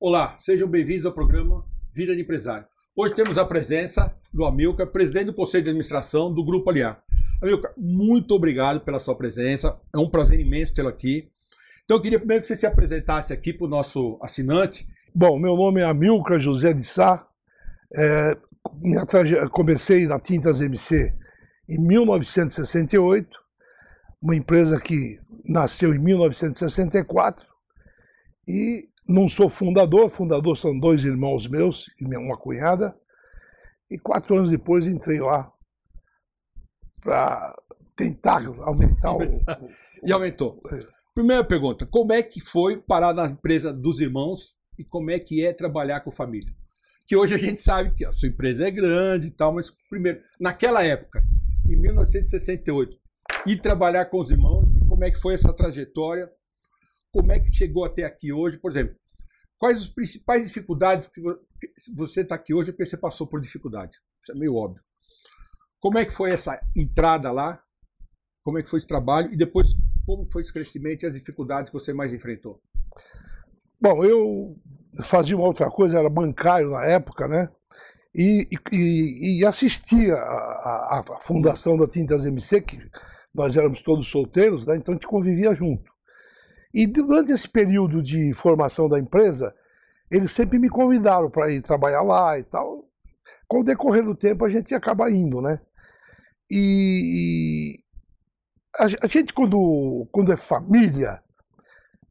Olá, sejam bem-vindos ao programa Vida de Empresário. Hoje temos a presença do Amilcar, presidente do Conselho de Administração do Grupo Aliar. Amilcar, muito obrigado pela sua presença. É um prazer imenso tê-lo aqui. Então eu queria primeiro que você se apresentasse aqui para o nosso assinante. Bom, meu nome é Amilcar José de Sá. É, comecei na Tintas MC em 1968, uma empresa que nasceu em 1964 e não sou fundador, fundador são dois irmãos meus e uma cunhada. E quatro anos depois entrei lá para tentar aumentar o, E aumentou. É. Primeira pergunta, como é que foi parar na empresa dos irmãos e como é que é trabalhar com família? Que hoje a gente sabe que a sua empresa é grande e tal, mas primeiro, naquela época, em 1968, e trabalhar com os irmãos, como é que foi essa trajetória? Como é que chegou até aqui hoje? Por exemplo, quais as principais dificuldades que você está aqui hoje porque você passou por dificuldades? Isso é meio óbvio. Como é que foi essa entrada lá? Como é que foi esse trabalho? E depois, como foi esse crescimento e as dificuldades que você mais enfrentou? Bom, eu fazia uma outra coisa, era bancário na época, né? E, e, e assistia a, a, fundação da Tintas MC, que nós éramos todos solteiros, né? então a gente convivia junto. E durante esse período de formação da empresa, eles sempre me convidaram para ir trabalhar lá e tal. Com o decorrer do tempo, a gente acaba indo, né? E, a, gente, quando, quando é família,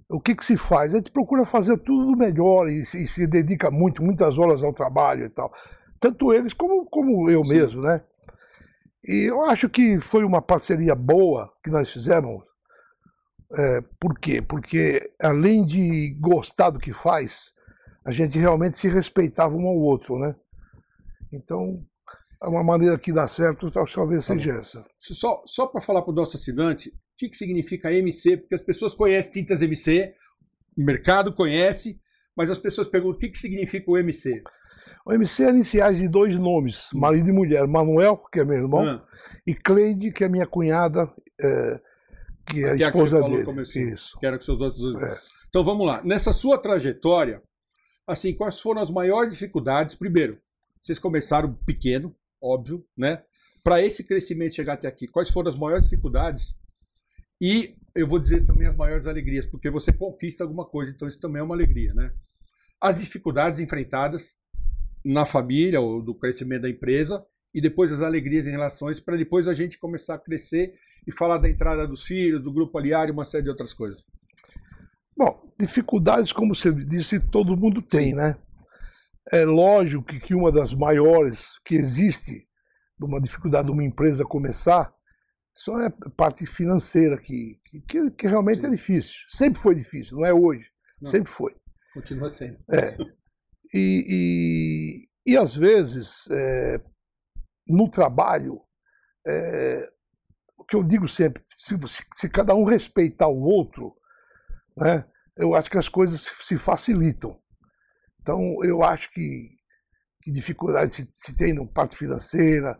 o que, que se faz? A gente procura fazer tudo melhor e se, e se dedica muito, muitas horas ao trabalho e tal. Tanto eles como, como eu Sim. mesmo, né? E eu acho que foi uma parceria boa que nós fizemos. É, por quê? Porque além de gostar do que faz, a gente realmente se respeitava um ao outro, né? Então, é uma maneira que dá certo, talvez tá seja essa. Só, só para falar para o nosso assinante, o que, que significa MC? Porque as pessoas conhecem tintas MC, o mercado conhece, mas as pessoas perguntam o que, que significa o MC. O MC é iniciais de dois nomes, hum. marido e mulher. Manuel, que é meu irmão, ah. e Cleide, que é minha cunhada, é, que é a esposa é que dele. Isso. Que era com seus outros é. Então vamos lá. Nessa sua trajetória, assim, quais foram as maiores dificuldades? Primeiro, vocês começaram pequeno, óbvio, né? Para esse crescimento chegar até aqui, quais foram as maiores dificuldades? E eu vou dizer também as maiores alegrias, porque você conquista alguma coisa, então isso também é uma alegria, né? As dificuldades enfrentadas na família, ou do crescimento da empresa, e depois as alegrias em relações, para depois a gente começar a crescer e falar da entrada dos filhos, do grupo aliar e uma série de outras coisas. Bom, dificuldades, como você disse, todo mundo tem, Sim. né? É lógico que uma das maiores que existe, uma dificuldade de uma empresa começar, só é a parte financeira, que, que, que realmente Sim. é difícil. Sempre foi difícil, não é hoje. Não. Sempre foi. Continua sendo. É. E, e, e às vezes, é, no trabalho, é, que eu digo sempre, se, se, se, cada um respeitar o outro, né, eu acho que as coisas se facilitam. Então, eu acho que, que dificuldade se, se tem na parte financeira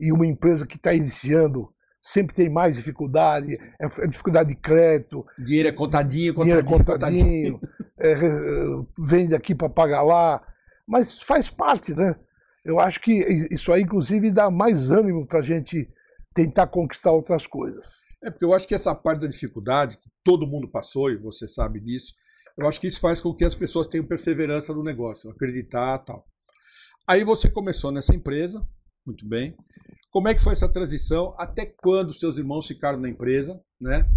e uma empresa que está iniciando sempre tem mais dificuldade, é, é, dificuldade de crédito. Dinheiro é contadinho, contadinho. Dinheiro é contadinho, é, vende aqui para pagar lá, mas faz parte, né? Eu acho que isso aí, inclusive, dá mais ânimo para a gente tentar conquistar outras coisas. É porque eu acho que essa parte da dificuldade, que todo mundo passou, e você sabe disso, eu acho que isso faz com que as pessoas tenham perseverança no negócio, acreditar tal. Aí você começou nessa empresa, muito bem. Como é que foi essa transição? Até quando seus irmãos ficaram na empresa, né?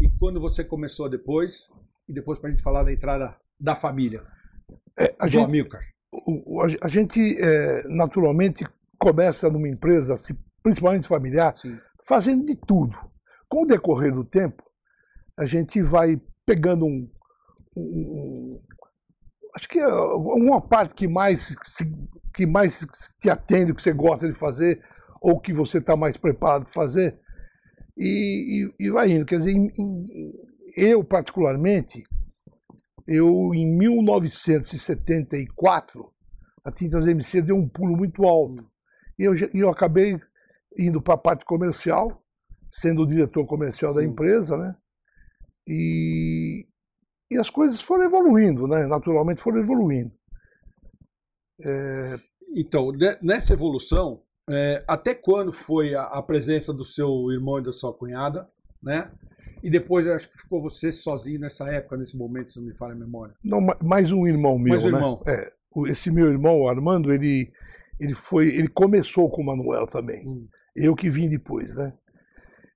E quando você começou depois? E depois para a gente falar da entrada da família, é, a do gente, Amilcar. A, gente é, naturalmente começa numa empresa, principalmente familiar, Sim. fazendo de tudo. Com o decorrer do tempo, a gente vai pegando um, um, acho que é uma parte que mais se, que mais te atende, que você gosta de fazer, ou que você está mais preparado para fazer, e, e, e, vai indo. Quer dizer, em, em, eu particularmente, eu em 1974, a Tintas MC deu um pulo muito alto. E eu, eu acabei indo para a parte comercial, sendo o diretor comercial Sim. da empresa, né? E, e as coisas foram evoluindo, né? naturalmente foram evoluindo. É... Então, nessa evolução, é, até quando foi a, a, presença do seu irmão e da sua cunhada, né? E depois acho que ficou você sozinho nessa época, nesse momento, se não me falha a memória. Não, mais um irmão meu, mais um né? irmão. É, esse meu irmão, o Armando, ele, ele foi, ele começou com o Manuel também. Hum. Eu que vim depois, né?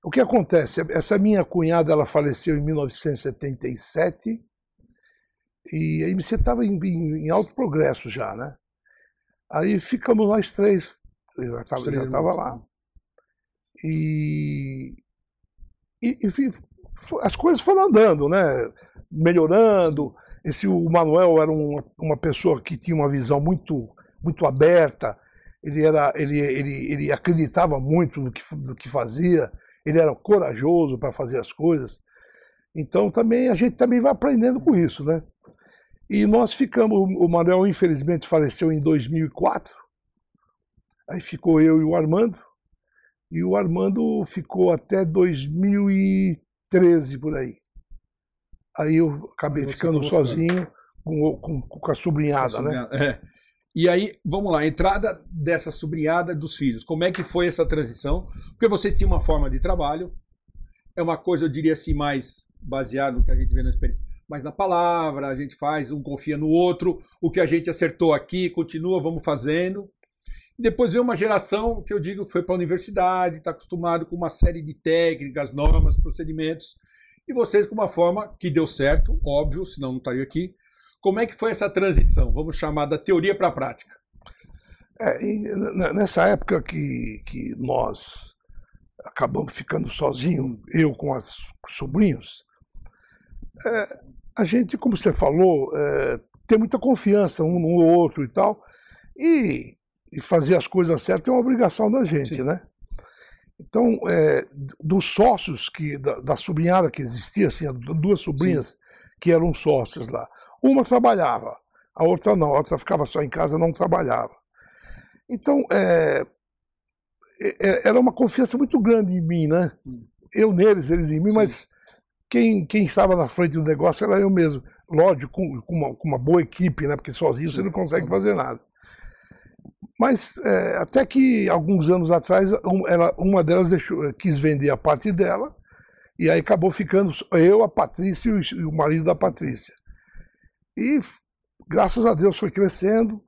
O que acontece? Essa minha cunhada, ela faleceu em 1977 e a IMC estava em, em, em, alto progresso já, né? Aí ficamos nós três, eu já estava lá. E, e, e, as coisas foram andando, né? Melhorando. Esse, o Manuel era uma, uma pessoa que tinha uma visão muito, muito aberta, ele, era, ele, ele, ele acreditava muito no que, no que fazia, ele era corajoso para fazer as coisas. Então também a gente também vai aprendendo com isso, né? E nós ficamos, o Manuel infelizmente faleceu em 2004, aí ficou eu e o Armando, e o Armando ficou até 2013 por aí. Aí eu acabei ficando sozinho com, com, com, a sobrinhada, com a né? É. E aí, vamos lá, entrada dessa sobrinhada dos filhos. Como é que foi essa transição? Porque vocês tinham uma forma de trabalho, é uma coisa, eu diria assim, mais baseado no que a gente vê na experiência, mas na palavra, a gente faz, um confia no outro, o que a gente acertou aqui, continua, vamos fazendo. Depois veio uma geração que eu digo foi para a universidade, está acostumado com uma série de técnicas, normas, procedimentos, e vocês com uma forma que deu certo, óbvio, senão não estaria aqui, como é que foi essa transição? Vamos chamar da teoria para a prática. É, nessa época que, que nós acabamos ficando sozinhos, eu com os sobrinhos, é, a gente, como você falou, é, tem muita confiança um no outro e tal, e, e, fazer as coisas certas é uma obrigação da gente, Sim. né? Então, é, dos sócios que da, da sobrinhada que existia, assim, duas sobrinhas Sim. que eram sócias lá, uma trabalhava, a outra não, a outra ficava só em casa, não trabalhava. Então, é, é, é, era uma confiança muito grande em mim, né? Hum. Eu neles, eles em mim, Sim. mas quem, quem estava na frente do negócio era eu mesmo. Lógico, com, com, uma, com uma, boa equipe, né? Porque sozinho Sim. você não consegue fazer nada. Mas é, até que alguns anos atrás, ela, uma delas deixou, quis vender a parte dela, e aí acabou ficando eu, a Patrícia e o marido da Patrícia. E graças a Deus foi crescendo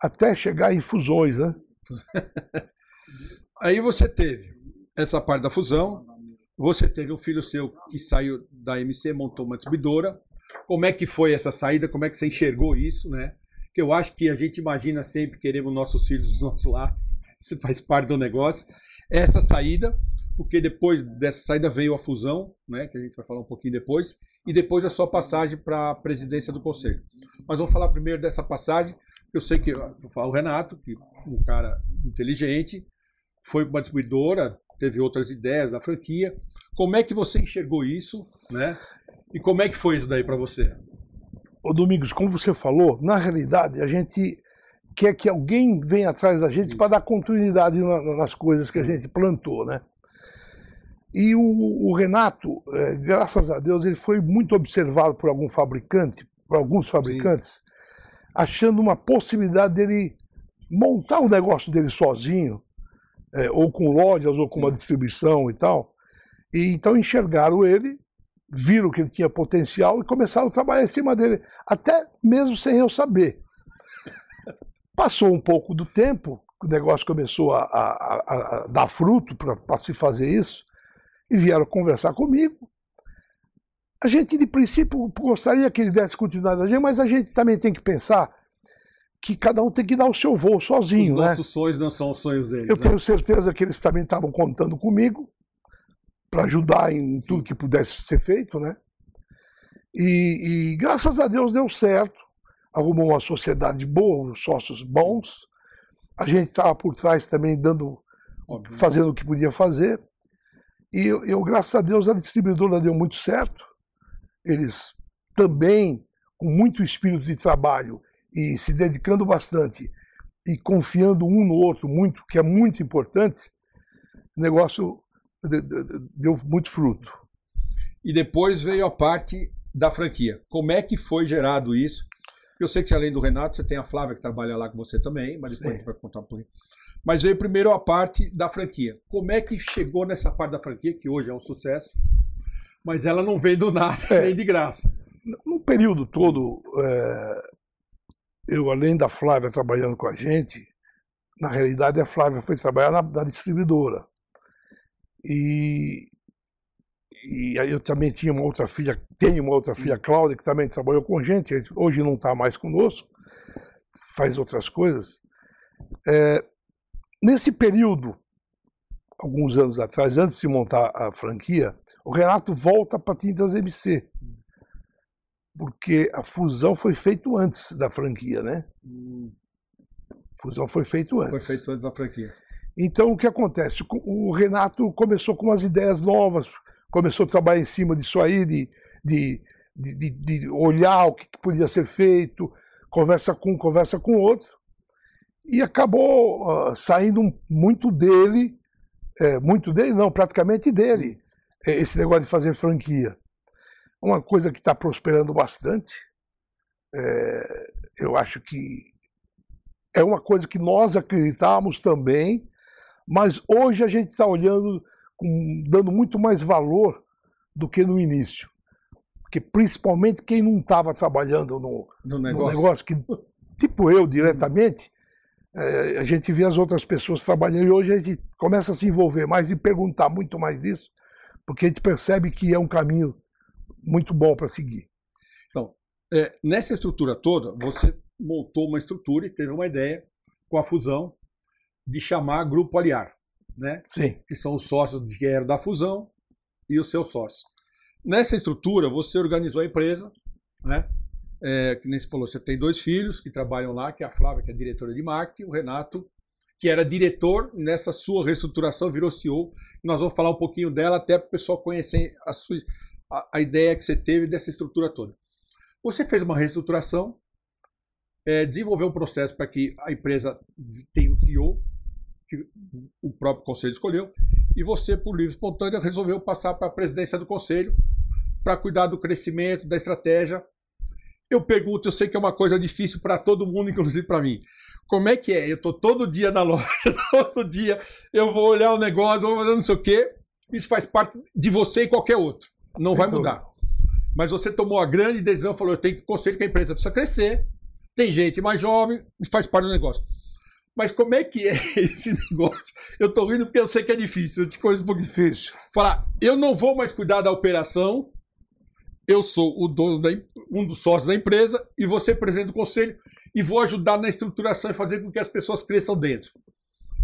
até chegar em fusões, né? Aí você teve essa parte da fusão, você teve um filho seu que saiu da MC, montou uma distribuidora. Como é que foi essa saída? Como é que você enxergou isso, né? Que eu acho que a gente imagina sempre queremos nossos filhos dos nossos lados, isso faz parte do negócio. Essa saída, porque depois dessa saída veio a fusão, né, que a gente vai falar um pouquinho depois, e depois a sua passagem para a presidência do conselho. Mas vamos falar primeiro dessa passagem. Eu sei que eu falo o Renato, que um cara inteligente, foi uma distribuidora, teve outras ideias da franquia. Como é que você enxergou isso, né? E como é que foi isso daí para você? Ô Domingos, como você falou, na realidade a gente quer que alguém venha atrás da gente para dar continuidade nas coisas que a gente plantou, né? E o, o Renato, é, graças a Deus, ele foi muito observado por algum fabricante, por alguns fabricantes, Sim. achando uma possibilidade dele montar o negócio dele sozinho, é, ou com lojas, ou com Sim. uma distribuição e tal. E então enxergaram ele, viram que ele tinha potencial e começaram a trabalhar em cima dele, até mesmo sem eu saber. Passou um pouco do tempo, o negócio começou a, a, a dar fruto para se fazer isso e vieram conversar comigo. A gente, de princípio, gostaria que ele desse continuidade a gente, mas a gente também tem que pensar que cada um tem que dar o seu voo sozinho. Os né? nossos sonhos não são os sonhos deles. Eu né? tenho certeza que eles também estavam contando comigo para ajudar em Sim. tudo que pudesse ser feito, né? E, e, graças a Deus deu certo. Arrumou uma sociedade boa, sócios bons. A gente estava por trás também dando, Óbvio. fazendo o que podia fazer. E eu, eu, graças a Deus, a distribuidora deu muito certo. Eles também, com muito espírito de trabalho e se dedicando bastante e confiando um no outro muito, que é muito importante, o negócio deu muito fruto. E depois veio a parte da franquia. Como é que foi gerado isso? Eu sei que além do Renato, você tem a Flávia que trabalha lá com você também, mas depois Sim. a gente vai contar um pouquinho. Mas veio primeiro a parte da franquia. Como é que chegou nessa parte da franquia, que hoje é um sucesso, mas ela não veio do nada, é, nem de graça. No período todo, é, eu, além da Flávia trabalhando com a gente, na realidade a Flávia foi trabalhar na, na distribuidora. E, e aí eu também tinha uma outra filha, tenho uma outra filha, Cláudia, que também trabalhou com a gente, hoje não está mais conosco, faz outras coisas. É, nesse período, alguns anos atrás, antes de se montar a franquia, o Renato volta para Tintas MC. Porque a fusão foi feita antes da franquia, né? Hum. A fusão foi feita antes. Foi feito antes da franquia. Então, o que acontece? O Renato começou com umas ideias novas, começou a trabalhar em cima disso aí, de, de, de, de olhar o que podia ser feito, conversa com um, conversa com outro, e acabou uh, saindo muito dele, é, muito dele não, praticamente dele, é, esse negócio de fazer franquia. Uma coisa que está prosperando bastante, é, eu acho que é uma coisa que nós acreditamos também, mas hoje a gente está olhando, com, dando muito mais valor do que no início. Porque principalmente quem não estava trabalhando no, no, negócio. no, negócio. que, tipo eu diretamente, é, a gente vê as outras pessoas trabalhando e hoje a gente começa a se envolver mais e perguntar muito mais disso, porque a gente percebe que é um caminho muito bom para seguir. Então, é, nessa estrutura toda, você montou uma estrutura e teve uma ideia com a fusão de chamar Grupo Aliar, né? Sim. Que são os sócios que eram da fusão e os seus sócios. Nessa estrutura, você organizou a empresa, né? É, que nem você falou, você tem dois filhos que trabalham lá, que é a Flávia, que é diretora de marketing, o Renato, que era diretor nessa sua reestruturação, virou CEO. Nós vamos falar um pouquinho dela, até para o pessoal conhecer a, sua, a, a, ideia que você teve dessa estrutura toda. Você fez uma reestruturação, é, desenvolveu um processo para que a empresa tenha um CEO, que o próprio conselho escolheu, e você, por livre espontâneo, resolveu passar para a presidência do conselho para cuidar do crescimento, da estratégia. Eu pergunto, eu sei que é uma coisa difícil para todo mundo, inclusive para mim. Como é que é? Eu estou todo dia na loja, todo dia eu vou olhar o negócio, vou fazer não sei o quê. Isso faz parte de você e qualquer outro. Não vai mudar. Mas você tomou a grande decisão, falou: eu tenho conselho que a empresa precisa crescer. Tem gente mais jovem, faz parte do negócio. Mas como é que é esse negócio? Eu tô rindo porque eu sei que é difícil, eu te conheço um pouco difícil. Falar, eu não vou mais cuidar da operação, eu sou o dono da, um dos sócios da empresa e você presidente do conselho e vou ajudar na estruturação e fazer com que as pessoas cresçam dentro.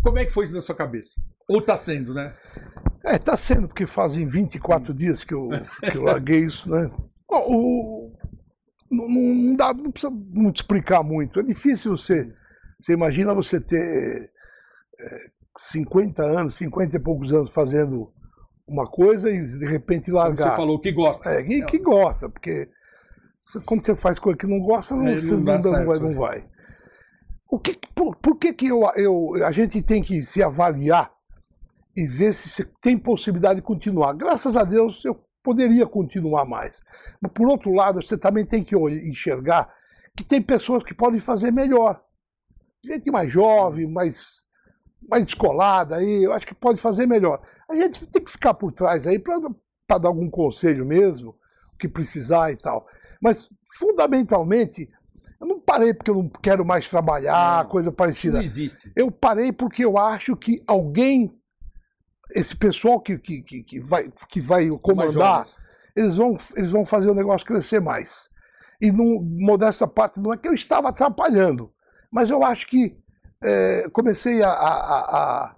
Como é que foi isso na sua cabeça? Ou está sendo, né? É, está sendo, porque fazem 24 dias que eu, que eu larguei isso, né? O, não, não, dá, não precisa muito explicar muito. É difícil você você imagina você ter é, 50 anos, 50 e poucos anos fazendo uma coisa e de repente largar. Como você falou que gosta. É, que, que gosta, porque quando você faz coisa que não gosta, não, não, não, certo, não vai, não vai. O que, por, por que, que eu, eu, a gente tem que se avaliar e ver se você tem possibilidade de continuar? Graças a Deus eu poderia continuar mais. Mas por outro lado, você também tem que enxergar que tem pessoas que podem fazer melhor gente mais jovem, mais, mais descolada aí, eu acho que pode fazer melhor. A gente tem que ficar por trás aí para dar algum conselho mesmo, o que precisar e tal. Mas, fundamentalmente, eu não parei porque eu não quero mais trabalhar, não, coisa parecida. Não existe. Eu parei porque eu acho que alguém, esse pessoal que, que, que, que vai, que vai comandar, eles vão, eles vão fazer o negócio crescer mais. E, não, modesta parte, não é que eu estava atrapalhando. Mas eu acho que é, comecei a, a, a,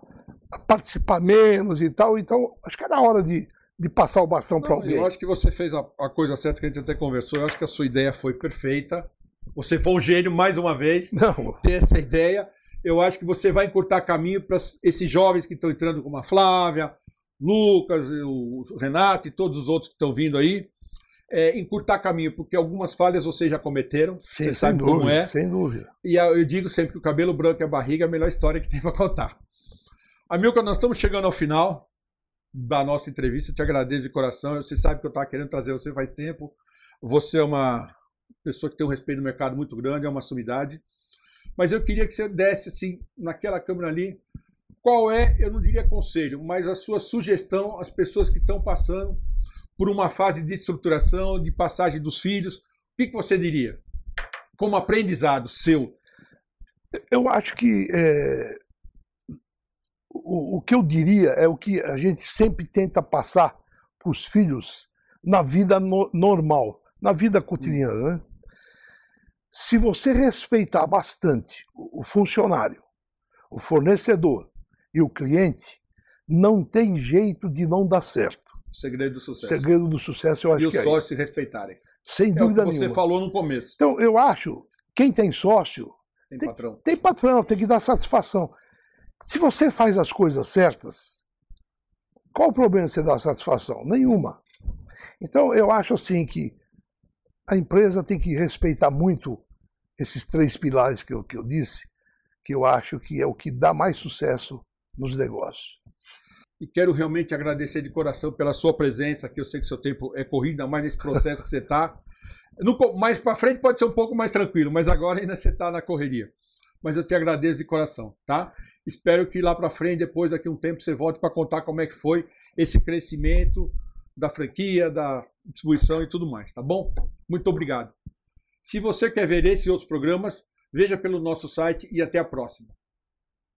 a, participar menos e tal, então acho que era hora de, de passar o bastão para alguém. Eu acho que você fez a, a, coisa certa que a gente até conversou, eu acho que a sua ideia foi perfeita. Você foi um gênio mais uma vez, Não. ter essa ideia. Eu acho que você vai encurtar caminho para esses jovens que estão entrando, como a Flávia, Lucas, o Renato e todos os outros que estão vindo aí é, encurtar caminho, porque algumas falhas vocês já cometeram, Sim, você sabe dúvida, como é. Sem dúvida. E eu digo sempre que o cabelo branco e a barriga é a melhor história que tem para contar. Amilcar, nós estamos chegando ao final da nossa entrevista. Eu te agradeço de coração. Você sabe que eu estava querendo trazer você faz tempo. Você é uma pessoa que tem um respeito no mercado muito grande, é uma sumidade. Mas eu queria que você desse, assim, naquela câmera ali, qual é, eu não diria conselho, mas a sua sugestão às pessoas que estão passando por uma fase de estruturação, de passagem dos filhos. O que, que você diria? Como aprendizado seu. Eu acho que é, o, o que eu diria é o que a gente sempre tenta passar para os filhos na vida no, normal, na vida cotidiana. Né? Se você respeitar bastante o funcionário, o fornecedor e o cliente, não tem jeito de não dar certo. Segredo do sucesso. Segredo do sucesso, eu acho e que E os é sócios se respeitarem. Sem dúvida é o que nenhuma. você falou no começo. Então, eu acho, quem tem sócio. Tem, tem patrão. Tem patrão, tem que dar satisfação. Se você faz as coisas certas, qual o problema de você dar satisfação? Nenhuma. Então, eu acho assim que a empresa tem que respeitar muito esses três pilares que eu, que eu disse, que eu acho que é o que dá mais sucesso nos negócios. E quero realmente agradecer de coração pela sua presença, que eu sei que seu tempo é corrido, ainda mais nesse processo que você está. Mais para frente pode ser um pouco mais tranquilo, mas agora ainda você está na correria. Mas eu te agradeço de coração, tá? Espero que lá para frente, depois daqui um tempo, você volte para contar como é que foi esse crescimento da franquia, da distribuição e tudo mais, tá bom? Muito obrigado. Se você quer ver esse e outros programas, veja pelo nosso site e até a próxima.